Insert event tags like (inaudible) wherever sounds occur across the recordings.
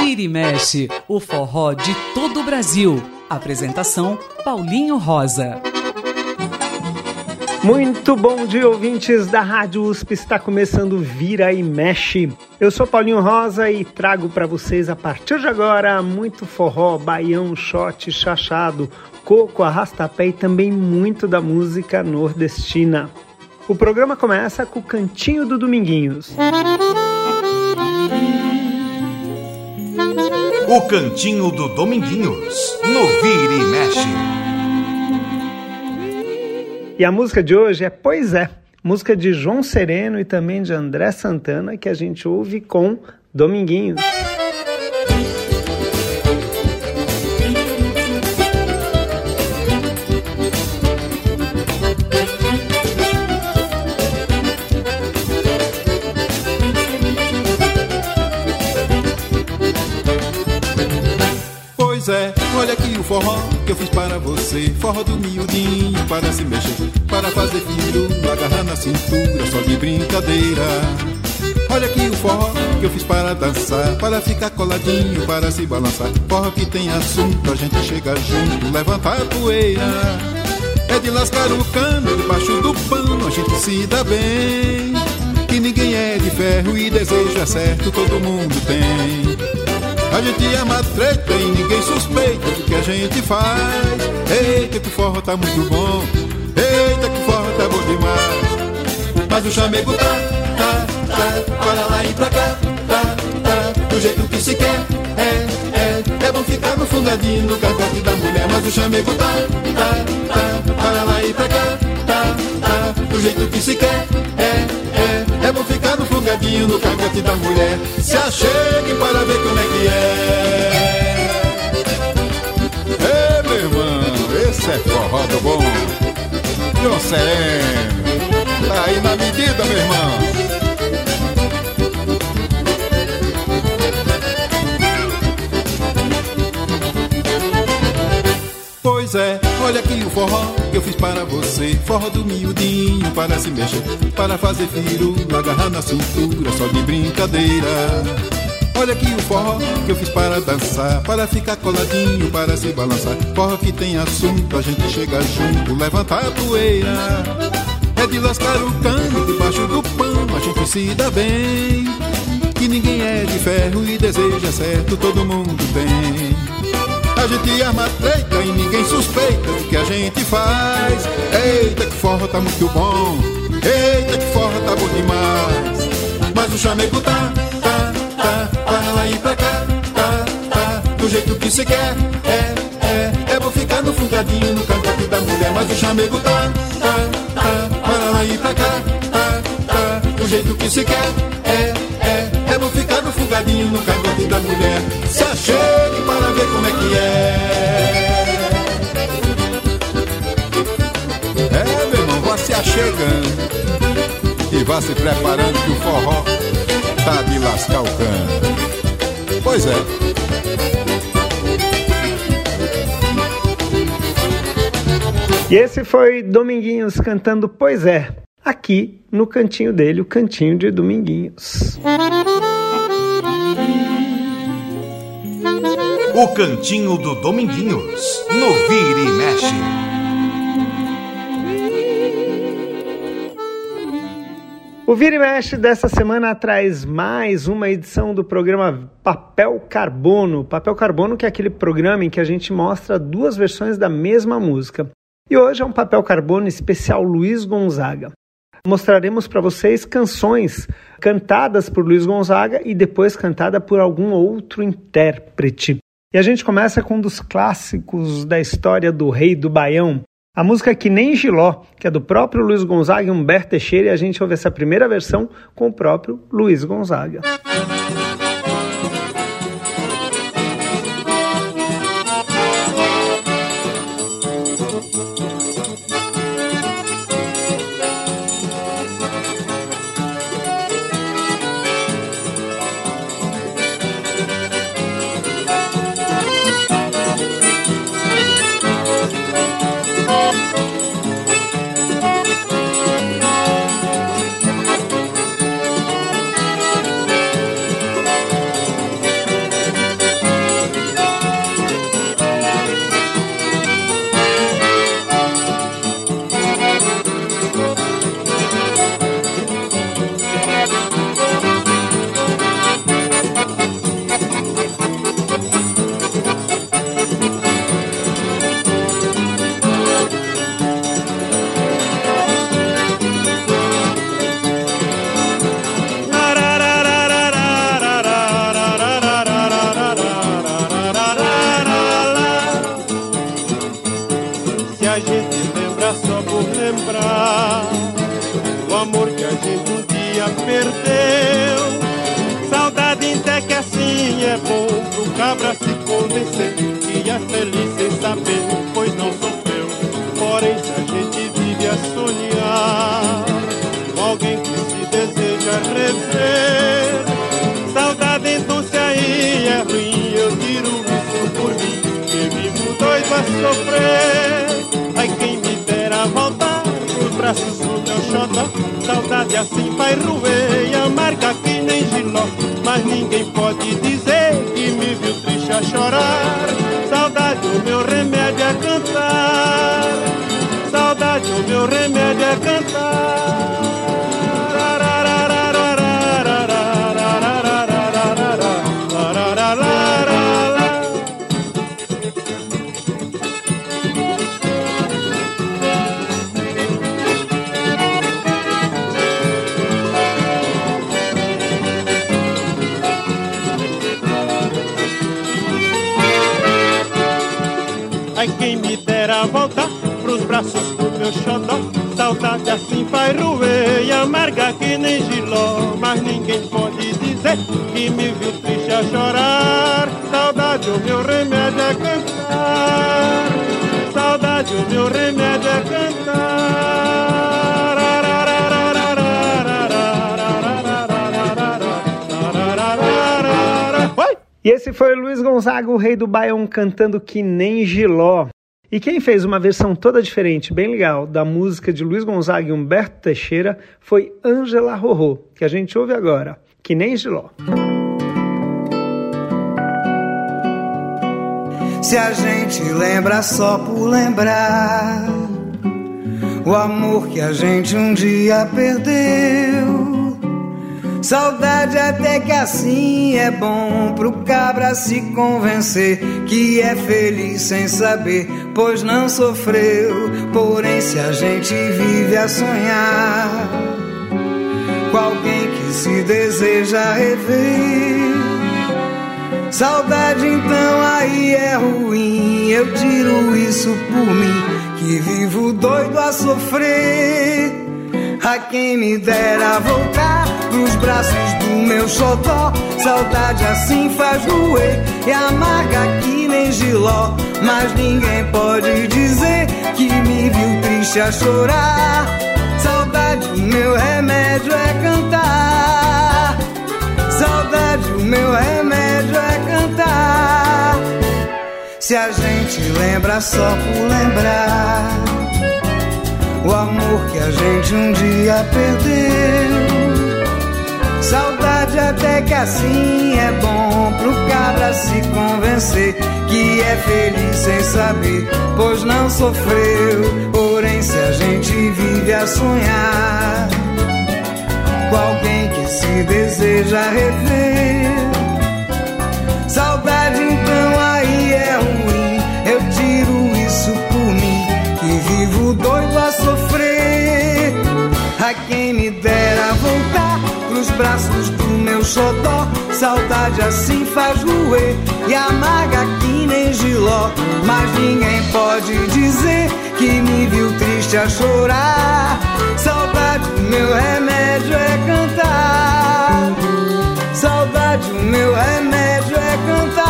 Vira e mexe, o forró de todo o Brasil. Apresentação Paulinho Rosa. Muito bom dia, ouvintes da Rádio USP. Está começando Vira e Mexe. Eu sou Paulinho Rosa e trago para vocês a partir de agora muito forró, baião, shot, chachado, coco, arrastapé e também muito da música nordestina. O programa começa com o Cantinho do Dominguinhos. O Cantinho do Dominguinhos, no Vira e Mexe. E a música de hoje é Pois é, música de João Sereno e também de André Santana, que a gente ouve com Dominguinhos. Olha aqui o forró que eu fiz para você. Forró do miudinho para se mexer, para fazer filho, agarrar na cintura, só de brincadeira. Olha aqui o forró que eu fiz para dançar, para ficar coladinho, para se balançar. Forró que tem assunto, a gente chega junto, levantar a poeira. É de lascar o cano debaixo do pano, a gente se dá bem. Que ninguém é de ferro e desejo é certo, todo mundo tem. A gente ama treta e ninguém suspeita do que a gente faz. Eita, que o forró tá muito bom. Eita, que o forró tá bom demais. Mas o chamego tá, tá, tá, para lá e pra cá, tá, tá, do jeito que se quer. É, é, é bom ficar no fungadinho, no cangote da mulher. Mas o chamego tá, tá, tá, para lá e pra cá, tá, tá, do jeito que se quer. É, é, é no cangote da mulher. Se achegue para ver como é que é. Ei, meu irmão, esse é forró do bom. João Sereno, tá aí na medida, meu irmão. Aqui o forró que eu fiz para você. Forró do miudinho para se mexer, para fazer filho, agarrar na cintura, só de brincadeira. Olha aqui o forró que eu fiz para dançar, para ficar coladinho, para se balançar. Forró que tem assunto, a gente chega junto, levantar a poeira. É de lascar o cano debaixo do pano, a gente se dá bem. Que ninguém é de ferro e deseja certo, todo mundo tem. A gente arma treta e ninguém suspeita do que a gente faz. Eita, que forró tá muito bom. Eita, que forró tá bom demais. Mas o chamego tá, tá, tá, para lá e pra cá, tá, tá, do jeito que se quer. É, é, é bom ficar no fungadinho, no cangote da mulher. Mas o chamego tá, tá, tá, para lá e pra cá, tá, tá, do jeito que se quer. É, bom ficar no fungadinho, no cangote da mulher. Se achegue para ver como é que é. É, meu irmão, vá se achegando e vá se preparando que o forró tá de lascar o cano. Pois é, E esse foi Dominguinhos cantando Pois é, aqui no cantinho dele, o cantinho de Dominguinhos. O Cantinho do Dominguinhos, no Vira e Mexe. O Vira e Mexe dessa semana traz mais uma edição do programa Papel Carbono. Papel Carbono que é aquele programa em que a gente mostra duas versões da mesma música. E hoje é um Papel Carbono especial Luiz Gonzaga. Mostraremos para vocês canções cantadas por Luiz Gonzaga e depois cantada por algum outro intérprete. E a gente começa com um dos clássicos da história do Rei do Baião, a música Que Nem Giló, que é do próprio Luiz Gonzaga e Humberto Teixeira, e a gente ouve essa primeira versão com o próprio Luiz Gonzaga. Meu remédio é cantar Saudade o meu remédio é cantar E esse foi o Luiz Gonzaga, o rei do Baião, cantando que nem Giló. E quem fez uma versão toda diferente, bem legal, da música de Luiz Gonzaga e Humberto Teixeira foi Ângela Rorô, que a gente ouve agora, que nem Giló. Se a gente lembra só por lembrar o amor que a gente um dia perdeu Saudade até que assim é bom pro cabra se convencer que é feliz sem saber, pois não sofreu. Porém, se a gente vive a sonhar com alguém que se deseja rever, saudade então aí é ruim. Eu tiro isso por mim, que vivo doido a sofrer. A quem me dera voltar pros braços do meu xodó. Saudade assim faz doer e amarga que nem giló. Mas ninguém pode dizer que me viu triste a chorar. Saudade, o meu remédio é cantar. Saudade, o meu remédio Se a gente lembra só por lembrar o amor que a gente um dia perdeu. Saudade até que assim é bom pro cabra se convencer que é feliz sem saber, pois não sofreu. Porém, se a gente vive a sonhar com alguém que se deseja rever, saudade então pros braços do meu xodó. Saudade assim faz roer e amarga que nem giló. Mas ninguém pode dizer que me viu triste a chorar. Saudade, o meu remédio é cantar. Saudade, o meu remédio é cantar.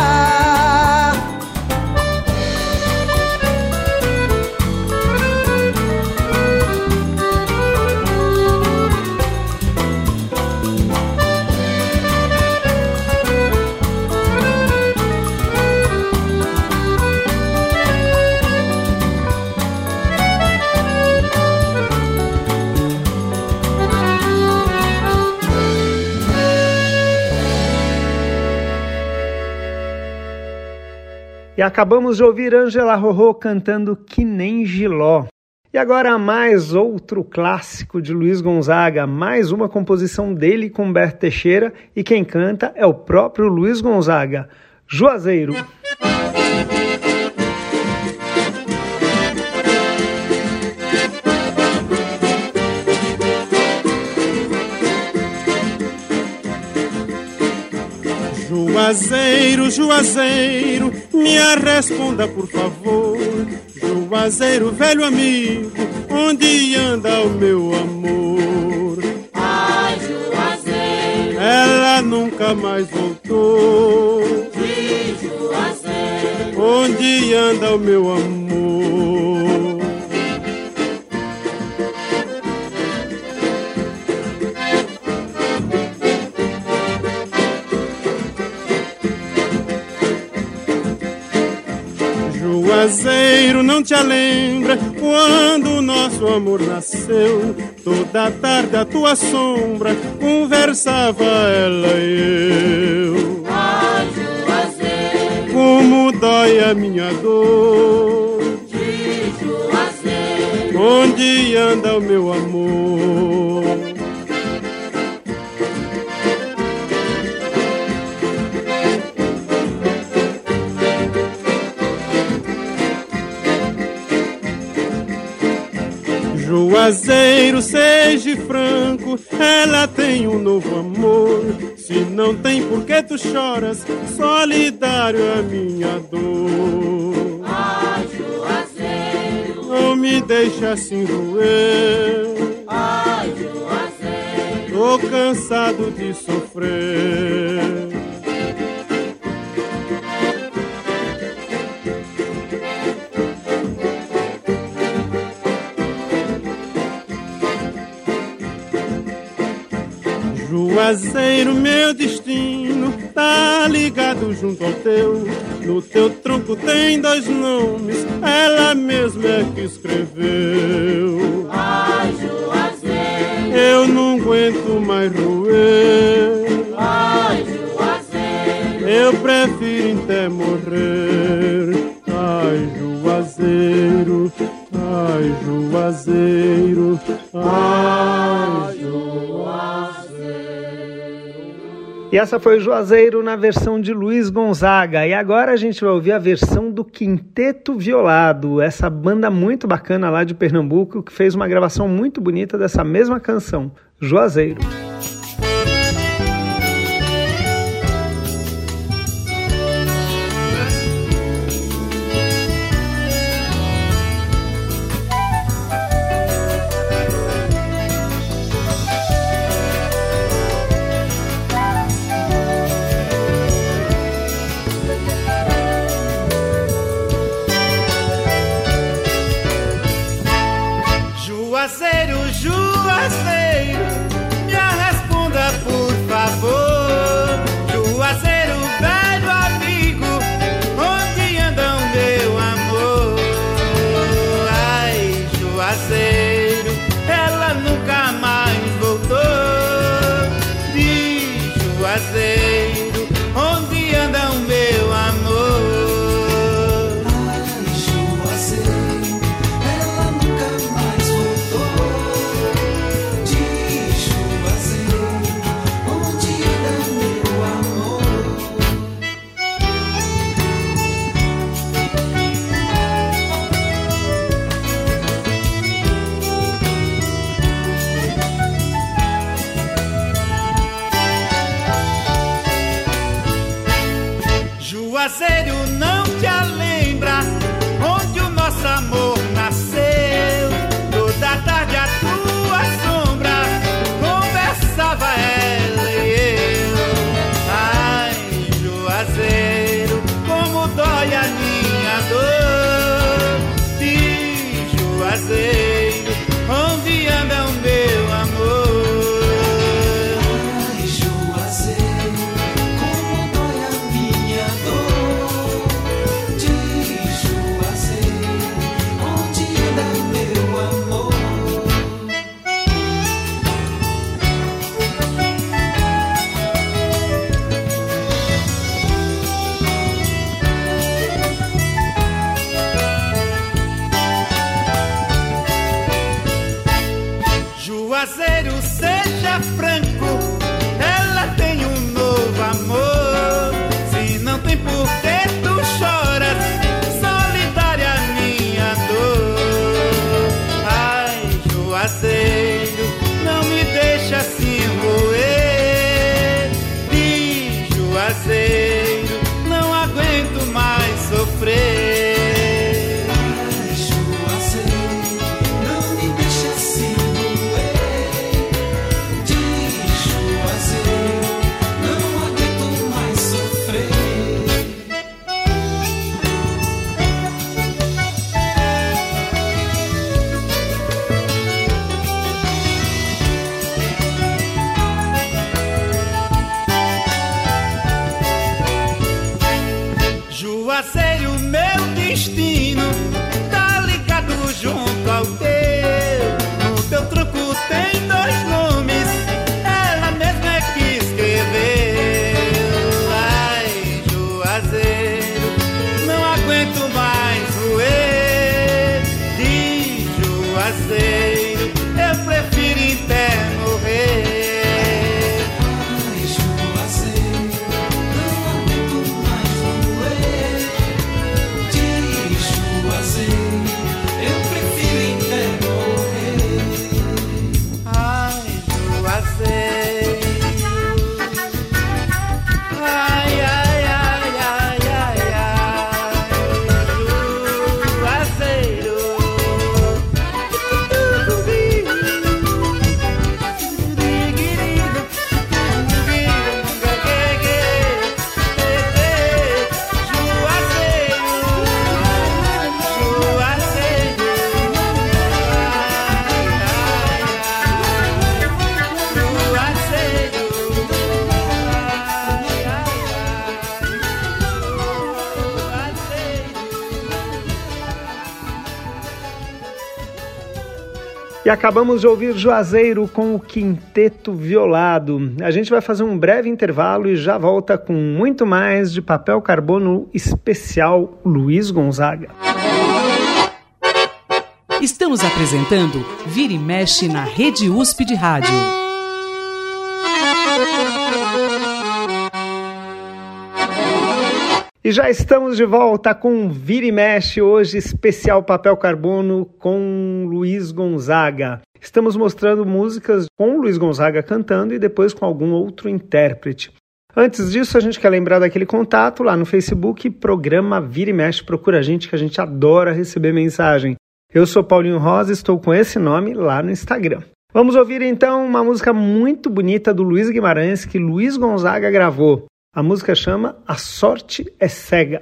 E acabamos de ouvir Angela Rorô cantando Que Nem Giló. E agora mais outro clássico de Luiz Gonzaga, mais uma composição dele com Humberto Teixeira e quem canta é o próprio Luiz Gonzaga, Juazeiro. Juazeiro, Juazeiro, me responda por favor. Juazeiro, velho amigo, onde anda o meu amor? Ai, Juazeiro, ela nunca mais voltou. De Juazeiro onde anda o meu amor? Juazeiro, não te lembra quando o nosso amor nasceu? Toda tarde a tua sombra conversava ela e eu. Ai, Juazeiro, Como dói a minha dor. de Juazeiro, Onde anda o meu amor? Juazeiro, seja franco, ela tem um novo amor. Se não tem, por que tu choras? Solidário a minha dor. ai, Juazeiro, Não me deixa assim doer. ai, Juazeiro, Tô cansado de sofrer. Juazeiro, meu destino tá ligado junto ao teu. No teu tronco tem dois nomes, ela mesma é que escreveu. ai, Juazeiro, Eu não aguento mais roer. ai, Juazeiro, Eu prefiro até morrer. Essa foi Juazeiro na versão de Luiz Gonzaga. E agora a gente vai ouvir a versão do Quinteto Violado, essa banda muito bacana lá de Pernambuco que fez uma gravação muito bonita dessa mesma canção. Juazeiro, Juazeiro não vacei o meu destino, tá ligado junto ao teu. No teu tronco tem acabamos de ouvir Juazeiro com o Quinteto Violado. A gente vai fazer um breve intervalo e já volta com muito mais de papel carbono especial Luiz Gonzaga. Estamos apresentando Vira e Mexe na Rede USP de Rádio. E já estamos de volta com Vira e Mexe, hoje especial papel carbono com Luiz Gonzaga. Estamos mostrando músicas com Luiz Gonzaga cantando e depois com algum outro intérprete. Antes disso, a gente quer lembrar daquele contato lá no Facebook, programa Vira e Mexe, procura a gente que a gente adora receber mensagem. Eu sou Paulinho Rosa e estou com esse nome lá no Instagram. Vamos ouvir então uma música muito bonita do Luiz Guimarães que Luiz Gonzaga gravou. A música chama A Sorte é Cega.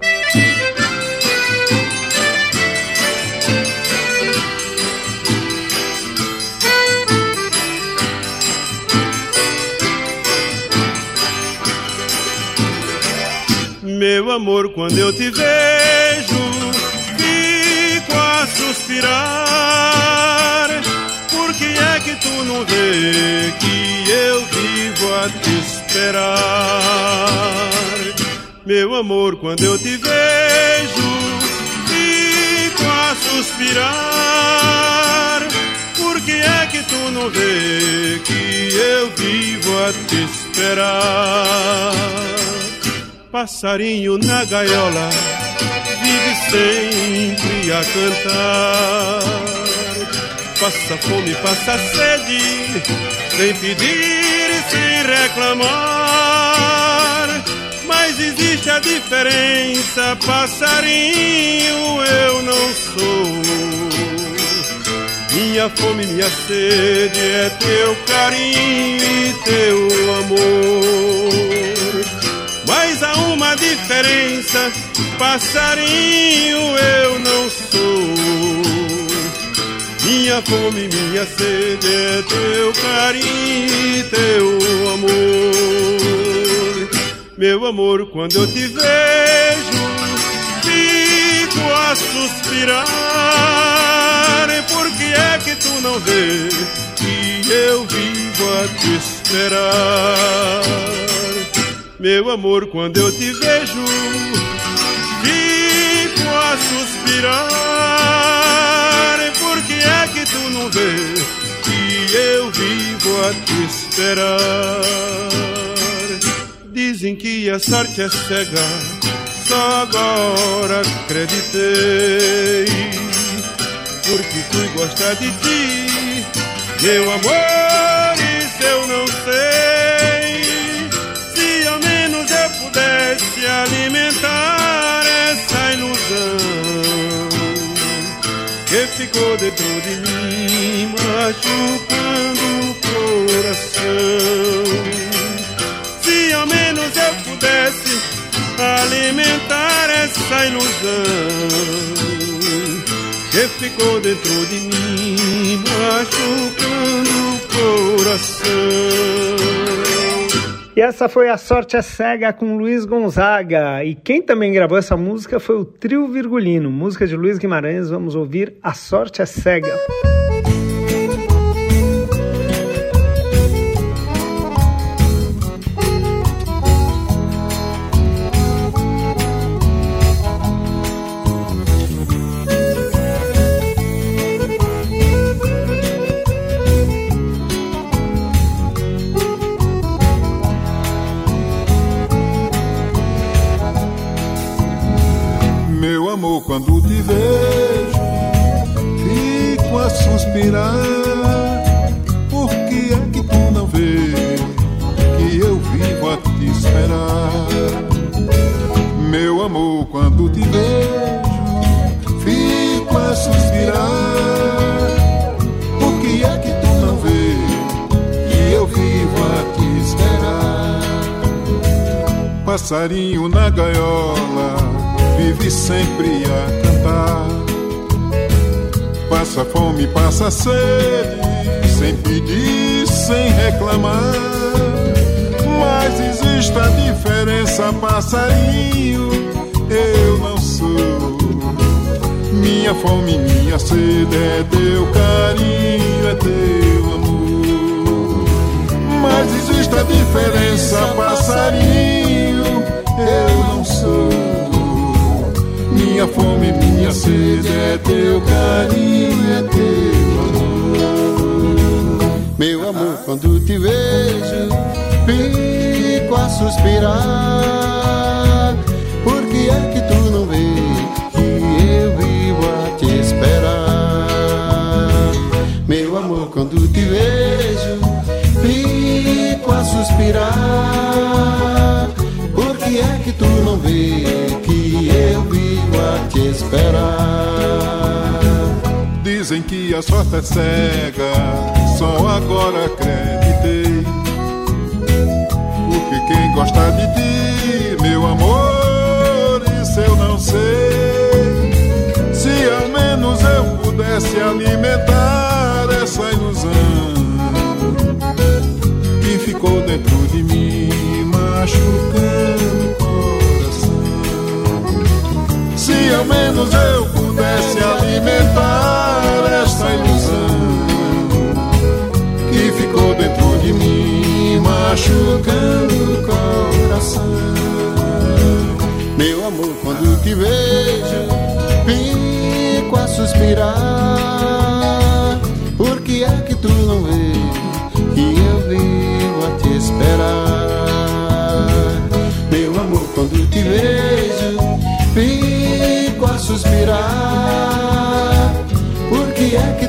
Meu amor, quando eu te vejo, fico a suspirar. Que é que tu não vê que eu vivo a te esperar? Meu amor, quando eu te vejo, fico a suspirar. Por que é que tu não vê que eu vivo a te esperar? Passarinho na gaiola vive sempre a cantar. Passa fome, passa sede, sem pedir, sem reclamar. Mas existe a diferença, passarinho eu não sou. Minha fome, minha sede é teu carinho e teu amor. Mas há uma diferença, passarinho eu não sou. Minha fome, minha sede é teu carinho e teu amor. Meu amor, quando eu te vejo, fico a suspirar. Por que é que tu não vê que eu vivo a te esperar? Meu amor, quando eu te vejo, fico a suspirar. Vê que eu vivo a te esperar? Dizem que a sorte é cega, só agora acreditei. Porque fui gostar de ti, meu amor, isso eu não sei. Se ao menos eu pudesse alimentar que ficou dentro de mim, machucando o coração. Se ao menos eu pudesse alimentar essa ilusão que ficou dentro de mim, machucando o coração. E essa foi A Sorte é Cega com Luiz Gonzaga. E quem também gravou essa música foi o Trio Virgulino, música de Luiz Guimarães. Vamos ouvir A Sorte é Cega. Passarinho na gaiola vive sempre a cantar. Passa fome, passa sede, sem pedir, sem reclamar. Mas existe a diferença, passarinho, eu não sou. Minha fome, minha sede é teu carinho, é teu amor. Mas existe a diferença, passarinho, eu não sou. Minha fome, minha sede é teu carinho, é teu amor. Meu amor, quando te vejo, fico a suspirar. Por que é que tu não vês suspirar. Por que é que tu não vês que eu vivo a te esperar. Dizem que a sorte é cega, só agora acreditei. Porque quem gosta de ti, meu amor, isso eu não sei. Se ao menos eu pudesse alimentar essa ilusão ficou dentro de mim, machucando se ao menos eu pudesse alimentar essa ilusão que ficou dentro de mim, machucando o coração. Meu amor, quando te vejo, fico a suspirar. Por que é que tu não vês que eu vivo a te esperar? Meu amor, quando te vejo, fico suspirar. Por que é que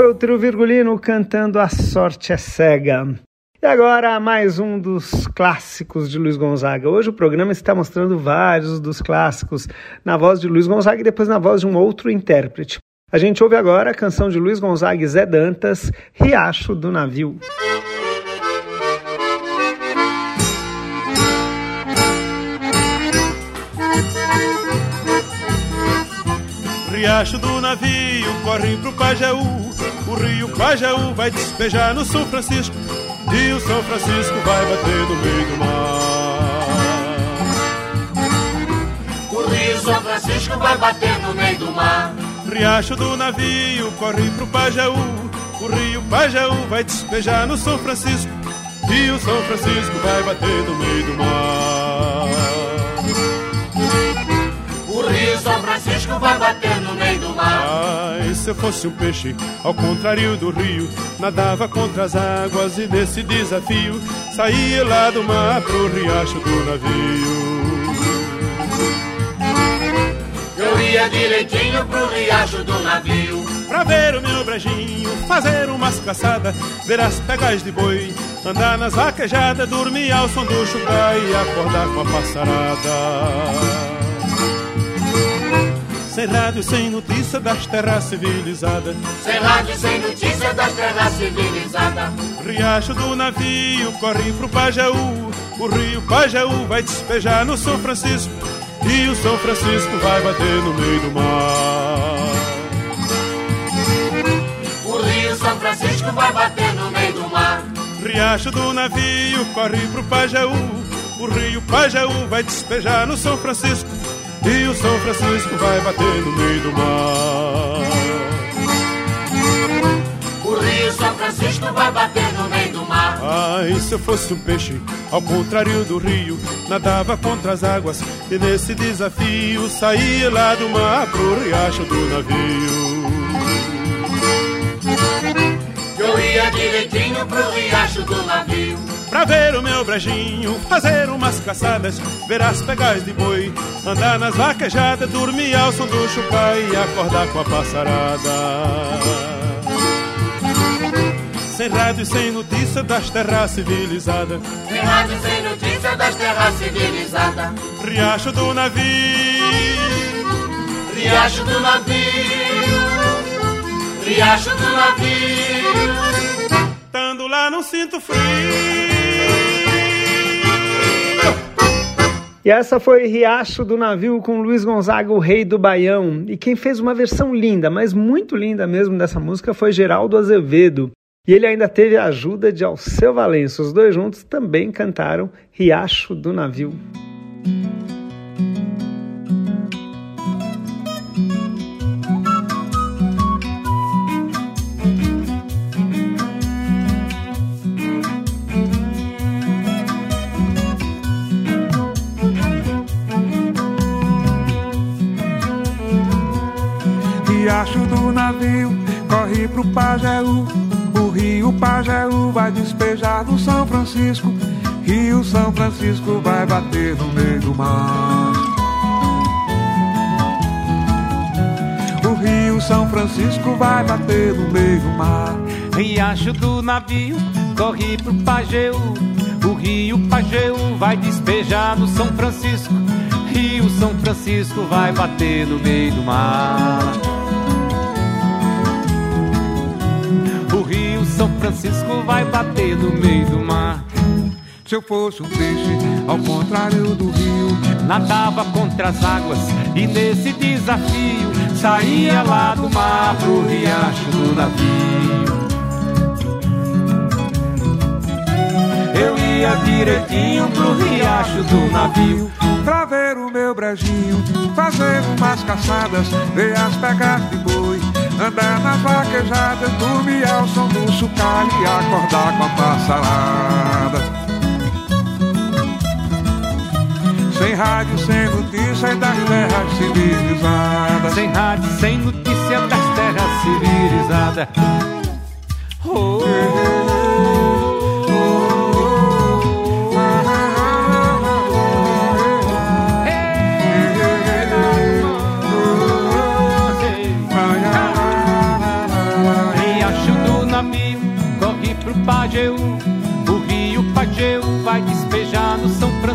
foi o Trio Virgulino cantando A Sorte é Cega. E agora mais um dos clássicos de Luiz Gonzaga. Hoje o programa está mostrando vários dos clássicos na voz de Luiz Gonzaga e depois na voz de um outro intérprete. A gente ouve agora a canção de Luiz Gonzaga e Zé Dantas, Riacho do Navio. riacho do navio corre pro Pajeú. O rio Pajeú vai despejar no São Francisco. E o São Francisco vai bater no meio do mar. O rio São Francisco vai bater no meio do mar. Riacho do navio corre pro Pajeú. O rio Pajeú vai despejar no São Francisco. E o São Francisco vai bater no meio do mar. São Francisco vai bater no meio do mar. Ai, se eu fosse um peixe, ao contrário do rio, nadava contra as águas e nesse desafio saía lá do mar pro riacho do navio. Eu ia direitinho pro riacho do navio. Pra ver o meu brejinho, fazer umas caçadas, ver as pegas de boi, andar nas vaquejadas, dormir ao som do chucai e acordar com a passarada. Sem rádio, sem notícia das terras civilizadas. Sem rádio, sem notícia das terras civilizadas. Riacho do navio corre pro Pajaú. O rio Pajaú vai despejar no São Francisco. E o São Francisco vai bater no meio do mar. O rio São Francisco vai bater no meio do mar. Riacho do navio corre pro Pajaú. O rio Pajaú vai despejar no São Francisco. E o São Francisco vai bater no meio do mar. O rio São Francisco vai bater no meio do mar. Ai, se eu fosse um peixe, ao contrário do rio, nadava contra as águas e nesse desafio saía lá do mar pro riacho do navio. Eu ia direitinho pro riacho do navio. Pra ver o meu brejinho, fazer umas caçadas, ver as pegais de boi, andar nas vaquejadas, dormir ao som do chupai e acordar com a passarada. Sem rádio e sem notícia das terras civilizadas. Sem rádio e sem notícia das terras civilizadas. Riacho do navio, Riacho do navio, Riacho do navio. Tando lá não sinto frio. E essa foi Riacho do Navio com Luiz Gonzaga, o rei do Baião. E quem fez uma versão linda, mas muito linda mesmo dessa música foi Geraldo Azevedo. E ele ainda teve a ajuda de Alceu Valença. Os dois juntos também cantaram Riacho do Navio. Riacho do navio corre pro Pajeú. O rio Pajeú vai despejar no São Francisco. Rio São Francisco vai bater no meio do mar. O rio São Francisco vai bater no meio do mar. Riacho do navio corre pro Pajeú. O rio Pajeú vai despejar no São Francisco. Rio São Francisco vai bater no meio do mar. São Francisco vai bater no meio do mar. Se eu fosse um peixe, ao contrário do rio, nadava contra as águas e nesse desafio saía lá do mar pro riacho do navio. Eu ia direitinho pro riacho do navio pra ver o meu brejinho, fazer umas caçadas, ver as pegas de boi, andar nas vaquejadas, dormir ao som do chocalho e acordar com a passarada. Sem rádio, sem notícia das terras civilizadas. Sem rádio, sem notícia das terras civilizadas. Oh,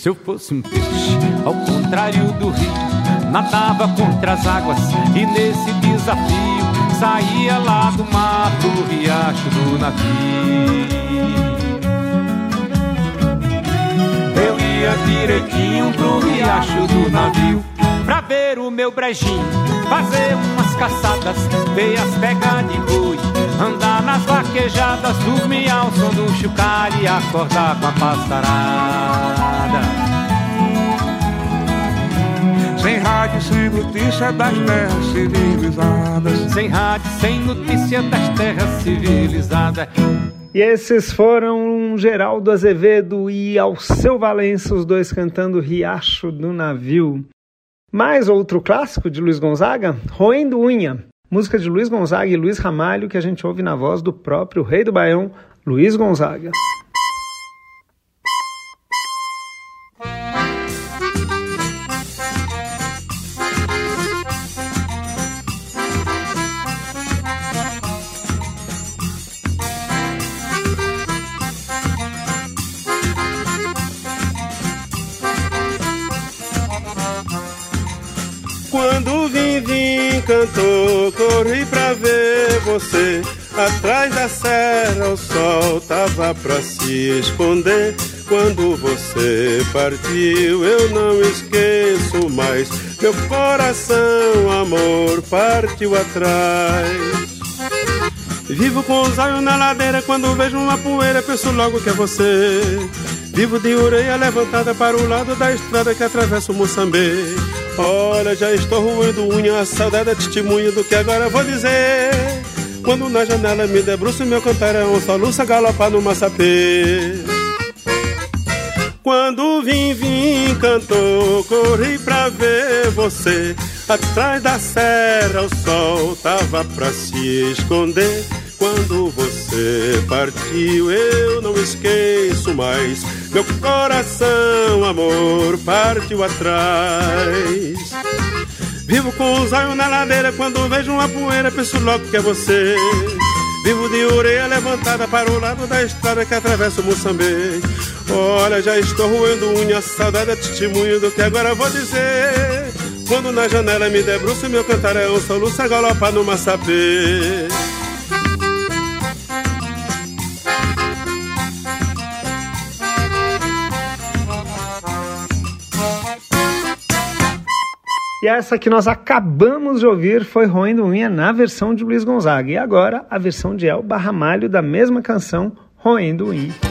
Se eu fosse um peixe, ao contrário do rio, nadava contra as águas e nesse desafio saía lá do mar pro riacho do navio. Eu ia direitinho pro riacho do navio pra ver o meu brejinho, fazer umas caçadas, ver as pegas de boi, andar nas vaquejadas, dormir ao som do chocalho e acordar com a passarada. Sem rádio, sem notícia das terras civilizadas. Sem rádio, sem notícia das terras civilizadas. E esses foram Geraldo Azevedo e Alceu Valença, os dois cantando Riacho do Navio. Mais outro clássico de Luiz Gonzaga, Roendo Unha, música de Luiz Gonzaga e Luiz Ramalho que a gente ouve na voz do próprio rei do Baião, Luiz Gonzaga. Atrás da serra o sol tava pra se esconder. Quando você partiu, eu não esqueço mais. Meu coração, amor, partiu atrás. Vivo com os olhos na ladeira, quando vejo uma poeira, penso logo que é você. Vivo de orelha levantada para o lado da estrada que atravessa o Moçambique. Olha, já estou roendo unha, a saudade é testemunho do que agora vou dizer. Quando na janela me debruço, meu cantar é um soluço galopar no maçapê. Quando vim, vim, cantou, corri pra ver você. Atrás da serra o sol tava pra se esconder. Quando você partiu, eu não esqueço mais. Meu coração, amor, partiu atrás. Vivo com os olhos na ladeira, quando vejo uma poeira, penso logo que é você. Vivo de orelha levantada para o lado da estrada que atravessa o Moçambique. Olha, já estou roendo unha, saudade é testemunho do que agora vou dizer. Quando na janela me debruço, meu cantar é um soluço a galopar no maçapê. E essa que nós acabamos de ouvir foi Roendo Unha na versão de Luiz Gonzaga. E agora a versão de El Barramalho da mesma canção, Roendo Unha.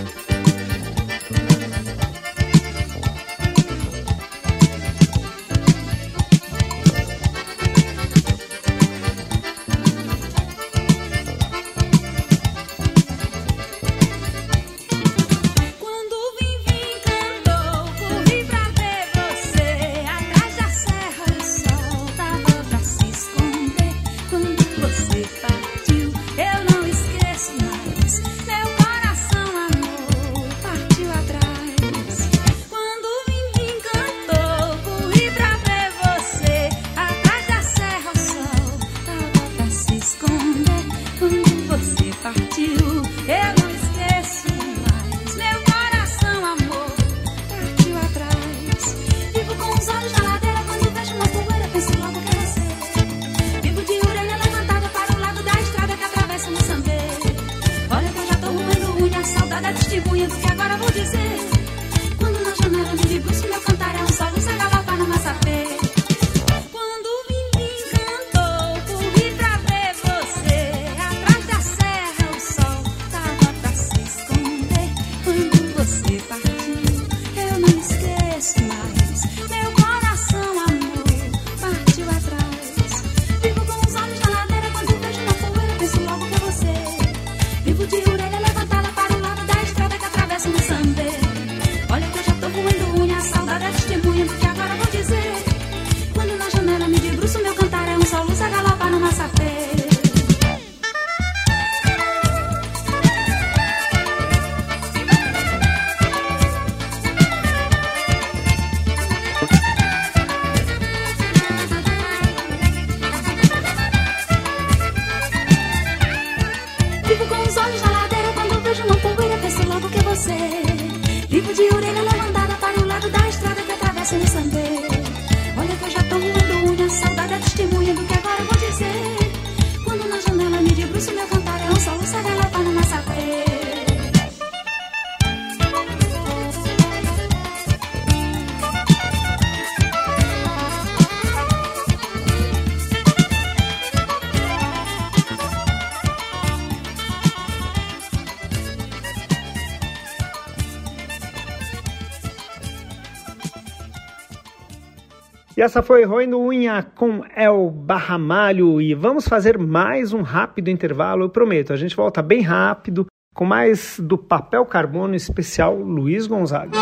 E essa foi Roendo Unha com El Barramalho. E vamos fazer mais um rápido intervalo, eu prometo. A gente volta bem rápido com mais do papel carbono especial Luiz Gonzaga.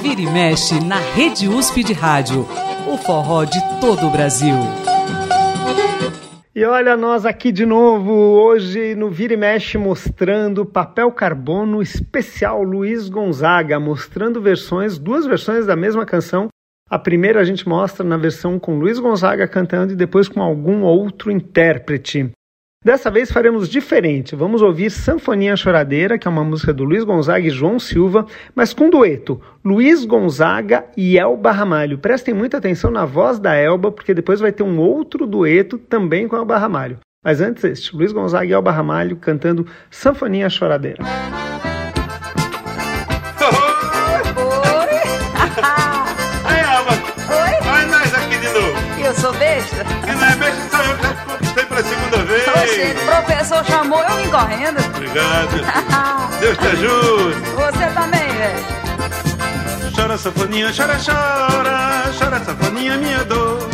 Vira e mexe na Rede USP de Rádio. O forró de todo o Brasil. E olha nós aqui de novo, hoje no Vira e Mexe mostrando papel carbono especial Luiz Gonzaga, mostrando versões, duas versões da mesma canção. A primeira a gente mostra na versão com Luiz Gonzaga cantando e depois com algum outro intérprete. Dessa vez faremos diferente. Vamos ouvir Sanfoninha Choradeira, que é uma música do Luiz Gonzaga e João Silva, mas com dueto. Luiz Gonzaga e Elba Ramalho. Prestem muita atenção na voz da Elba, porque depois vai ter um outro dueto também com Elba Ramalho. Mas antes este, Luiz Gonzaga e Elba Ramalho cantando Sanfoninha Choradeira. Aí, (laughs) Elba. Oi? Olha nós aqui de novo. Eu sou besta, o professor chamou, eu vim correndo. Obrigado. (laughs) Deus te ajude. Você também, velho. Chora, sanfoninha, chora, chora. Chora, sanfoninha, minha dor.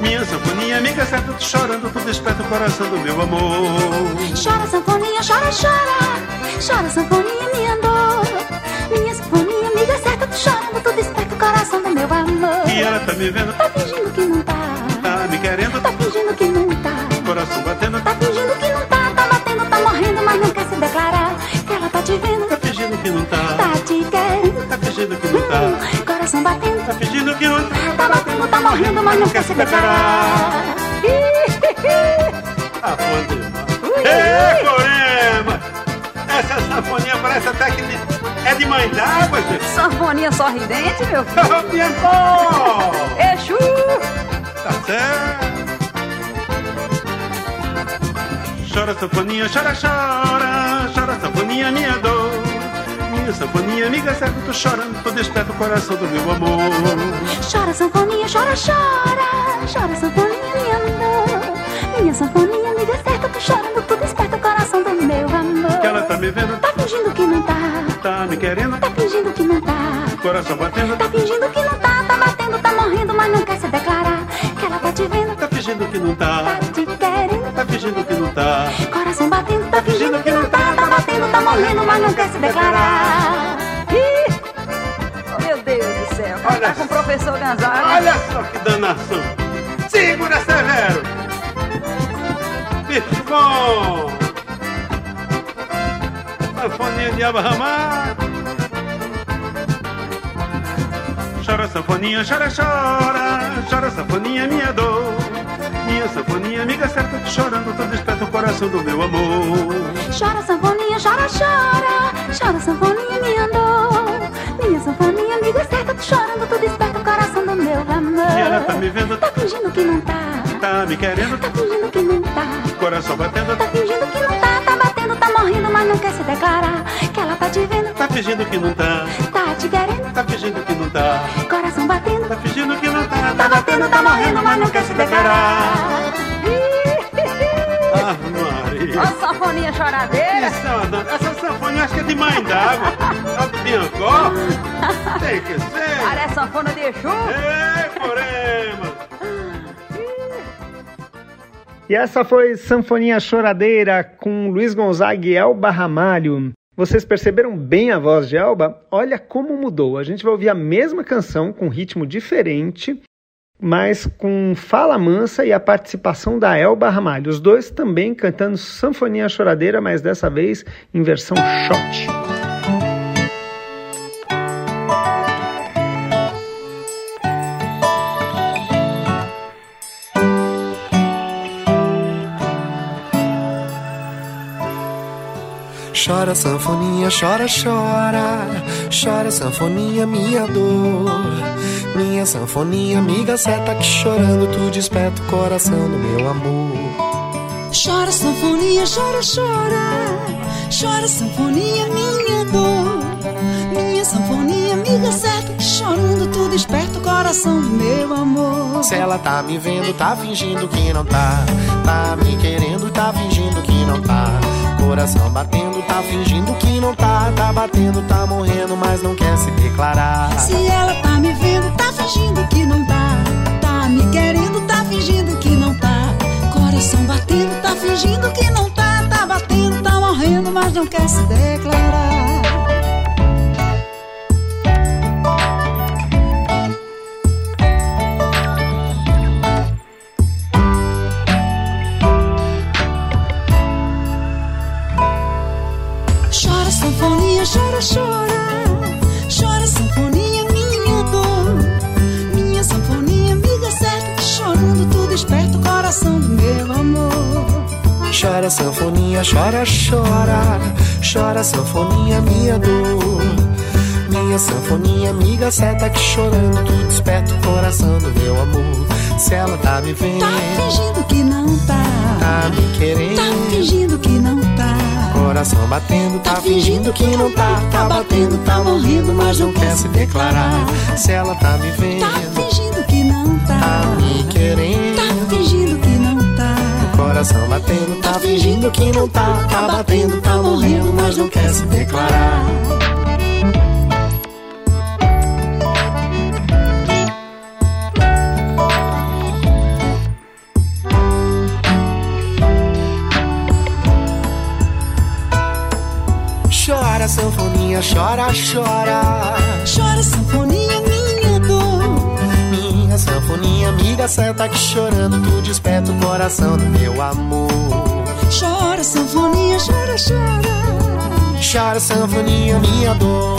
Minha sanfoninha, amiga certa, tu chorando, tu desperta o coração do meu amor. Chora, sanfoninha, chora, chora. Chora, sanfoninha, minha dor. Minha sanfoninha, amiga certa, tu chorando, tu desperta o coração do meu amor. E ela tá me vendo, Tá fingindo que não tá. tá me querendo, Tá fingindo que não tá. coração batendo, batendo. Tá fingindo que não tá. Tá batendo, tá morrendo, mas não quer se declarar. Ah. Ê, Corema! Essa sanfoninha parece até que é de mãe d'água, gente. Sanfoninha sorridente, meu (laughs) filho. Ô, Tempo! Exu! Tá certo. Chora, sanfoninha, chora, chora. Chora, sanfoninha, minha dor. Minha sanfoninha, amiga certa, tô chorando, tô desperta o coração do meu amor. Chora, sanfoninha, chora, chora. Chora, sanfoninha, minha dor. Minha sanfoninha, amiga certa, tô chorando, tu desperta o coração do meu amor. Que ela tá me vendo, Tá fingindo que não tá. tá me querendo, Tá fingindo que não tá. coração batendo, Tá fingindo que não tá. Tá batendo, tá morrendo, mas não quer se declarar. Que ela tá te vendo. tá fingindo que não tá. Tá te querendo. Tá fingindo que não tá. Tá morrendo, mas não quer se declarar. Ih! Oh, meu Deus do céu. Olha Tá com o professor Gonzaga. Olha só que danação. Segura, Severo. Bicho bom. Sanfoninha de abarramar. Chora, sanfoninha, chora, chora. Chora, sanfoninha, minha dor. Minha sanfoninha, amiga certa, chorando, tô desperta o coração do meu amor. Chora, sanfoninha, chora, chora. Chora, sanfoninha, minha dor. Minha sanfoninha, amiga certa, tu chorando, tu desperta o coração do meu amor. E ela tá me vendo, Tá fingindo que não tá. tá me querendo, Tá fingindo que não tá. coração batendo, Tá fingindo que não tá. Tá batendo, tá morrendo, mas não quer se declarar. Que ela tá te vendo. tá fingindo que não tá, Tá te querendo. tá fingindo que não tá, Coração batendo. tá fingindo que não tá, Tá batendo, tá morrendo, mas não quer se declarar. Maria. Ó, sanfoninha choradeira. Isso é Essa sanfona eu acho que é de mãe d'água. Tá de Biancó? Tem que ser. Parece sanfona de Exu. Ei, Corema. E essa foi Sanfoninha Choradeira com Luiz Gonzaga e Elba Ramalho. Vocês perceberam bem a voz de Elba? Olha como mudou. A gente vai ouvir a mesma canção com ritmo diferente, mas com fala mansa e a participação da Elba Ramalho. Os dois também cantando Sanfoninha Choradeira, mas dessa vez em versão shot. Chora, sanfoninha, chora, chora. Chora, sanfoninha, minha dor. Minha sanfoninha, amiga certa que chorando tu desperta o coração do meu amor. Chora, sanfoninha, chora, chora. Chora, sanfoninha, minha dor. Minha sanfoninha, amiga certa que chorando tu desperta o coração do meu amor. Se ela tá me vendo, tá fingindo que não tá. Tá me querendo, tá fingindo que não tá. Coração batendo, tá fingindo que não tá. Tá batendo, tá morrendo, mas não quer se declarar. Se ela tá me vendo, tá fingindo que não tá. Tá me querendo, tá fingindo que não tá. Coração batendo, tá fingindo que não tá. Tá batendo, tá morrendo, mas não quer se declarar. Chora, sanfoninha, minha dor. Minha sanfoninha, amiga seta que chorando, tu desperta o coração do meu amor. Se ela tá me vendo, Tá fingindo que não tá. tá me querendo, Tá fingindo que não tá. coração batendo, tá fingindo que não tá, tá batendo, tá morrendo, mas não quer se declarar. Se ela tá me vendo, Tá fingindo que não tá. tá me querendo. Coração batendo, tá fingindo que não tá, tá batendo, tá morrendo, mas não quer se declarar. Chora, sanfoninha, chora, chora. Chora, sanfoninha. Minha sanfoninha, amiga seta que chorando, tu desperta o coração do meu amor. Chora, sanfoninha, chora, chora. Chora, sanfoninha, minha dor.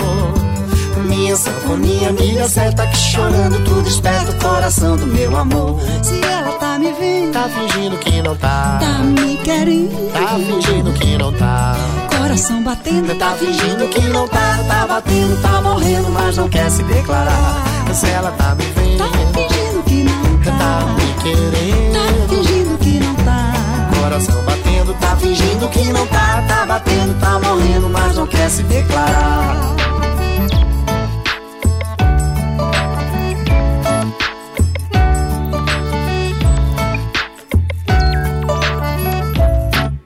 Minha sanfoninha, amiga seta que chorando, tu desperta o coração do meu amor. Se ela tá me vendo, Tá fingindo que não tá. tá me querendo. Tá fingindo que não tá. Coração batendo, Tá fingindo que não tá. Tá batendo, tá morrendo, mas não quer se declarar. Se ela tá me vendo, que não tá. Tá batendo, tá morrendo, mas não quer se declarar.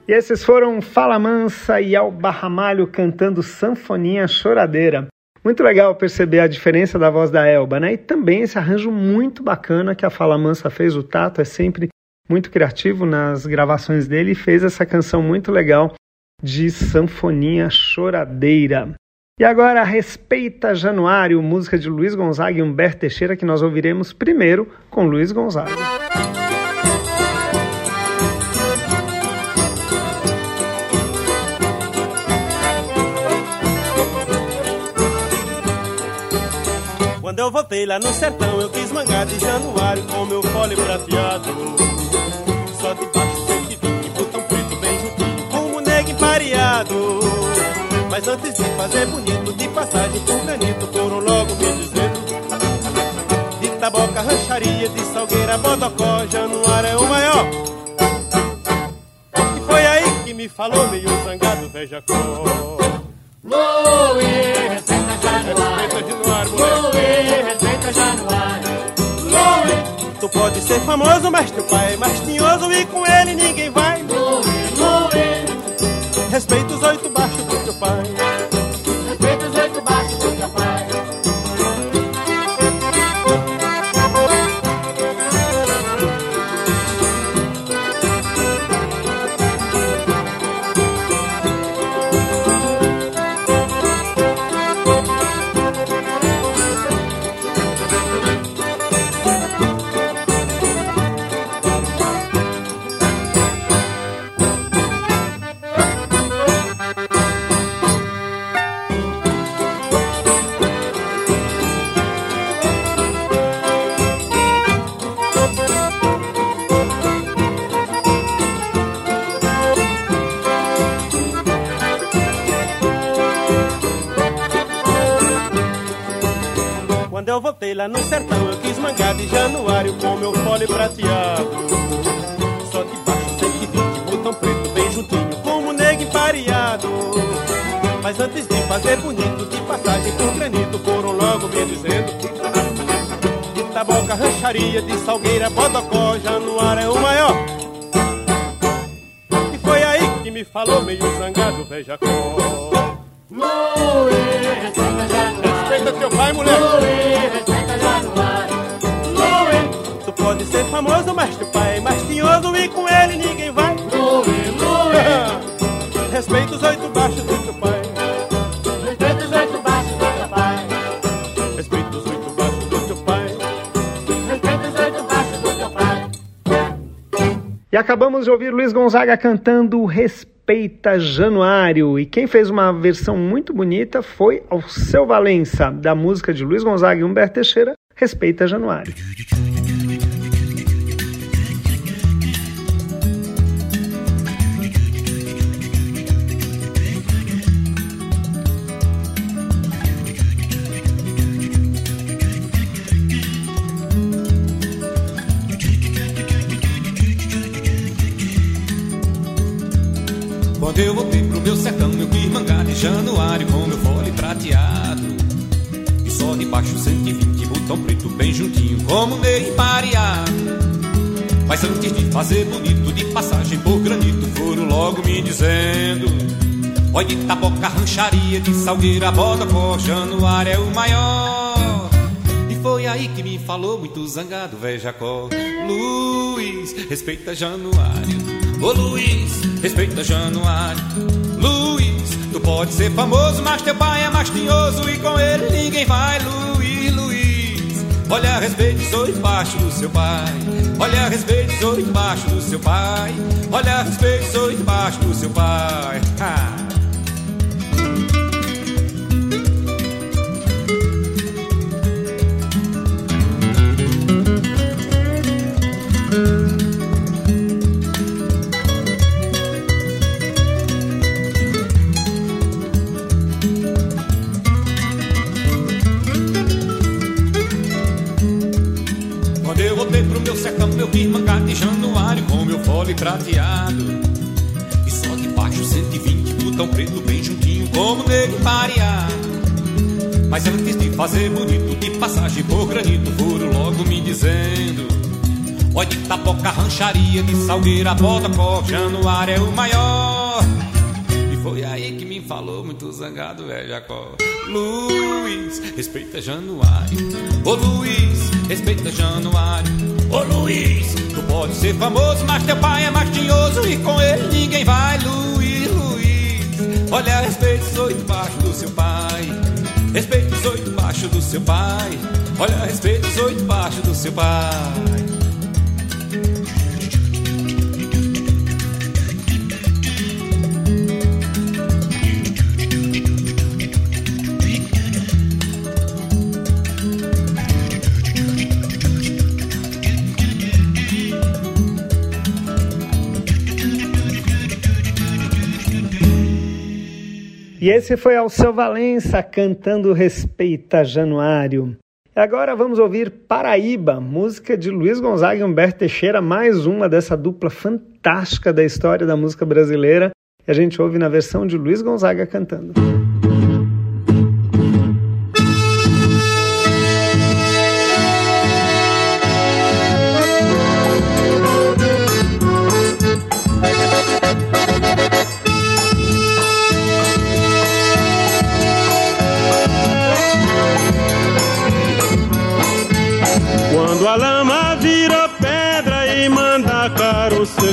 E esses foram Fala Mansa e Alba Ramalho cantando Sanfoninha Choradeira. Muito legal perceber a diferença da voz da Elba, né? E também esse arranjo muito bacana que a Fala Mansa fez. O Tato é sempre muito criativo nas gravações dele e fez essa canção muito legal de Sanfoninha Choradeira. E agora, Respeita Januário, música de Luiz Gonzaga e Humberto Teixeira, que nós ouviremos primeiro com Luiz Gonzaga. Quando eu voltei lá no sertão, eu quis mangar de januário com meu fole prateado. Só de baixo 120, botão preto bem juntinho, com o nego empareado. Mas antes de fazer bonito, de passagem por granito, foram logo me dizendo. De taboca, rancharia, de salgueira, bodocó, januário é o maior. E foi aí que me falou meio zangado, veja cor. Louie, respeita Januário. Respeita Januário, moleque. Louie, respeita Januário. Tu pode ser famoso, mas teu pai é mais tinhoso e com ele ninguém vai. louie, louie. Respeita os oito baixos do teu pai. Lá no sertão, eu quis mangar de januário com meu fole prateado. Só de baixo 120, botão preto bem juntinho, como nego empareado. Mas antes de fazer bonito, de passagem por granito, foram logo me dizendo. De taboca, rancharia, de salgueira, bodocó, januário é o maior. E foi aí que me falou meio zangado, veja cor. Acabamos de ouvir Luiz Gonzaga cantando Respeita Januário. E quem fez uma versão muito bonita foi Alceu Valença, da música de Luiz Gonzaga e Humberto Teixeira, Respeita Januário. Fazer bonito, de passagem por granito, foram logo me dizendo: Oi de taboca, rancharia, de salgueira, bodocó, januário é o maior. E foi aí que me falou, muito zangado, velho Jacó: Luiz, respeita Januário. Ô Luiz, respeita Januário. Luiz, tu pode ser famoso, mas teu pai é mais tinhoso e com ele ninguém vai. Luiz, olha respeito, sou embaixo do seu pai. Olha respeito, sou embaixo do seu pai. Olha respeito, sou embaixo do seu pai. Ha. Salgueira, bota, januário é o maior. E foi aí que me falou, muito zangado, velho Jacó. Luiz, respeita Januário. Ô Luiz, respeita Januário. Ô Luiz, tu pode ser famoso, mas teu pai é mais tinhoso e com ele ninguém vai. Luiz, Luiz, olha, respeita os oito baixo do seu pai. Respeita os oito baixo do seu pai. Olha, respeita os oito baixo do seu pai. E esse foi Alceu Valença cantando Respeita Januário. Agora vamos ouvir Paraíba, música de Luiz Gonzaga e Humberto Teixeira, mais uma dessa dupla fantástica da história da música brasileira. E a gente ouve na versão de Luiz Gonzaga cantando.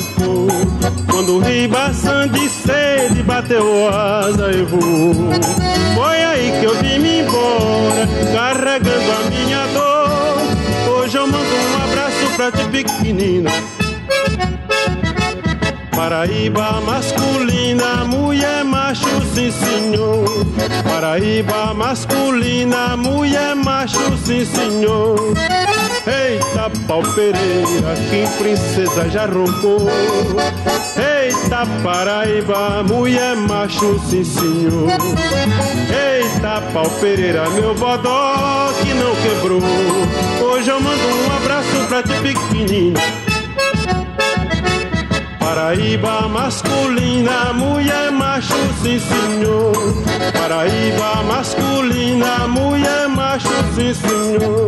Secou Quando ribaçã de sede bateu asa e voou. Foi aí que eu vim embora, carregando a minha dor. Hoje eu mando um abraço pra ti pequenina. Paraíba masculina, mulher macho, sim senhor. Paraíba masculina, mulher macho, sim senhor. Eita pau Pereira, que princesa já roncou. Eita Paraíba, mulher macho, sim senhor. Eita pau Pereira, meu bodó que não quebrou. Hoje eu mando um abraço pra ti pequenina. Paraíba masculina, mulher macho, sim senhor. Paraíba masculina, mulher macho, sim senhor.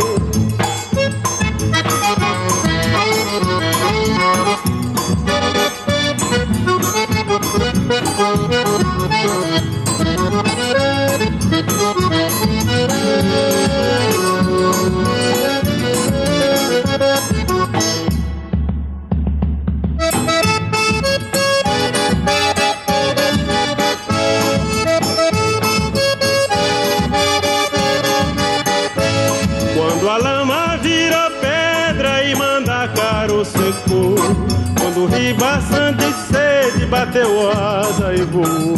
(laughs) Ribaçã de sede bateu asa e voou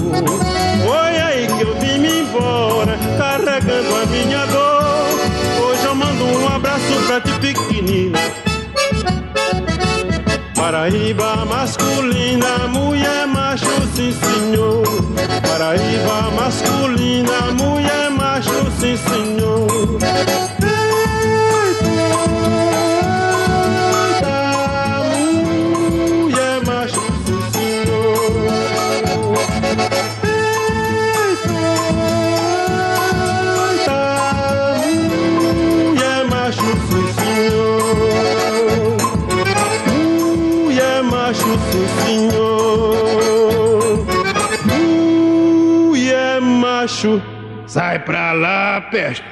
Foi aí que eu vim me embora, carregando a minha dor Hoje eu mando um abraço pra ti pequenina Paraíba masculina, mulher macho, sim senhor. Paraíba masculina, mulher macho, sim senhor. Sai pra lá, peste.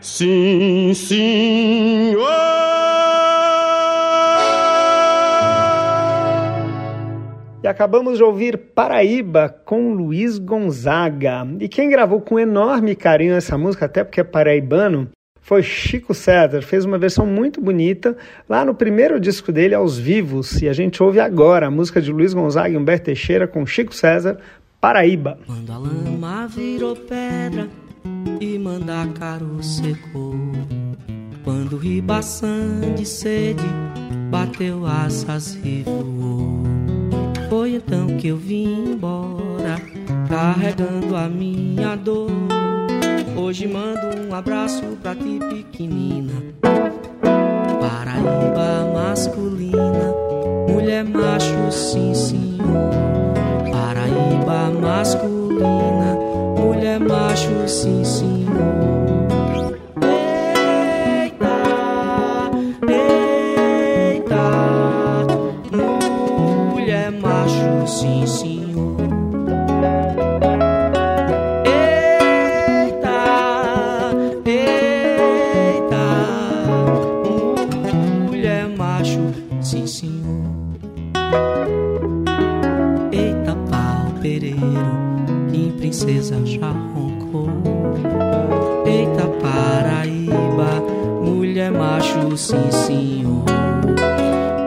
Sim, senhor. E acabamos de ouvir Paraíba com Luiz Gonzaga. E quem gravou com enorme carinho essa música, até porque é paraibano, foi Chico César. Fez uma versão muito bonita lá no primeiro disco dele, Aos Vivos. E a gente ouve agora a música de Luiz Gonzaga e Humberto Teixeira com Chico César, Paraíba. Quando a lama virou pedra e mandacaru secou. Quando ribação de sede bateu asas e voou. Foi então que eu vim embora, carregando a minha dor. Hoje mando um abraço pra ti, pequenina. Paraíba masculina, mulher macho, sim senhor. Paraíba masculina, mulher macho, sim senhor. Princesa já roncou. Eita, Paraíba, mulher macho, sim, senhor.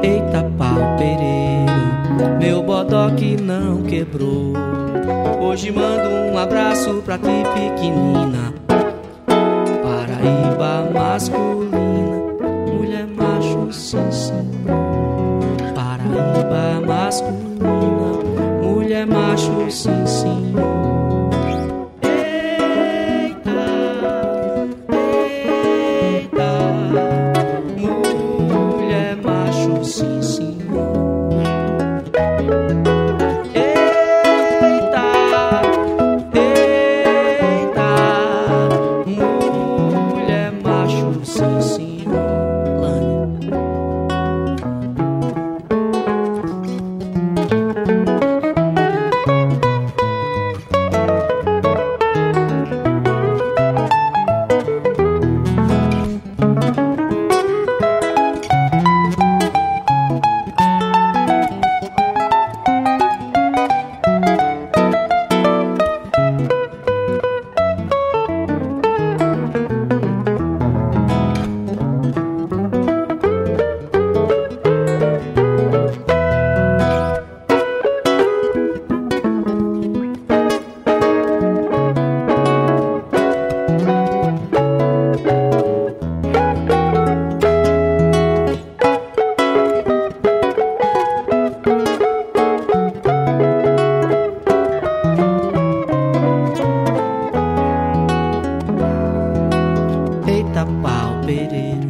Eita, pau pereiro, meu bodó que não quebrou. Hoje mando um abraço pra ti, pequenina. Paraíba masculina, mulher macho, sim, sim. Paraíba masculina, mulher macho, sim, sim. Pereiro,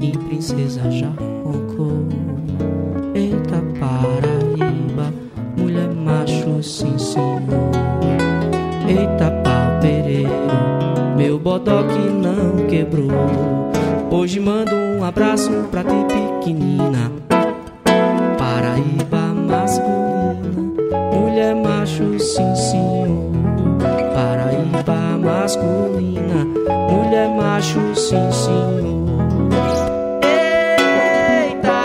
e princesa já roncou. Eita Paraíba, mulher macho, sim senhor. Eita pau pereiro, meu bodó não quebrou. Hoje mando um abraço pra ti, pequenina. Paraíba masculina, mulher macho, sim senhor. Paraíba masculina, mulher macho, sim senhor. Eita,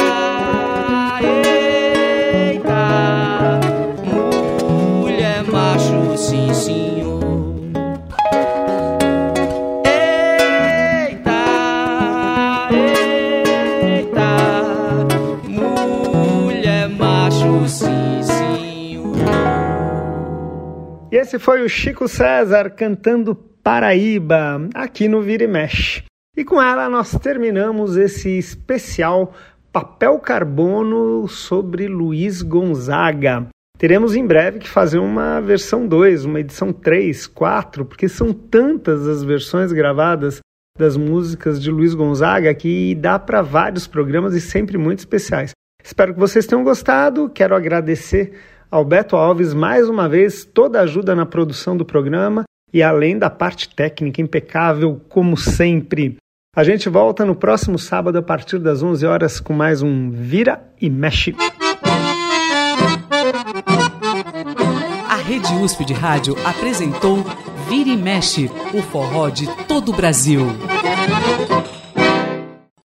eita, mulher macho, sim senhor. Eita, eita, mulher macho, sim senhor. E esse foi o Chico César cantando Paraíba, aqui no Vira e Mexe. E com ela nós terminamos esse especial Papel Carbono sobre Luiz Gonzaga. Teremos em breve que fazer uma versão 2, uma edição 3, 4, porque são tantas as versões gravadas das músicas de Luiz Gonzaga que dá para vários programas e sempre muito especiais. Espero que vocês tenham gostado. Quero agradecer ao Beto Alves mais uma vez toda a ajuda na produção do programa e além da parte técnica impecável como sempre. A gente volta no próximo sábado a partir das 11 horas com mais um Vira e Mexe. A Rede USP de Rádio apresentou Vira e Mexe, o forró de todo o Brasil.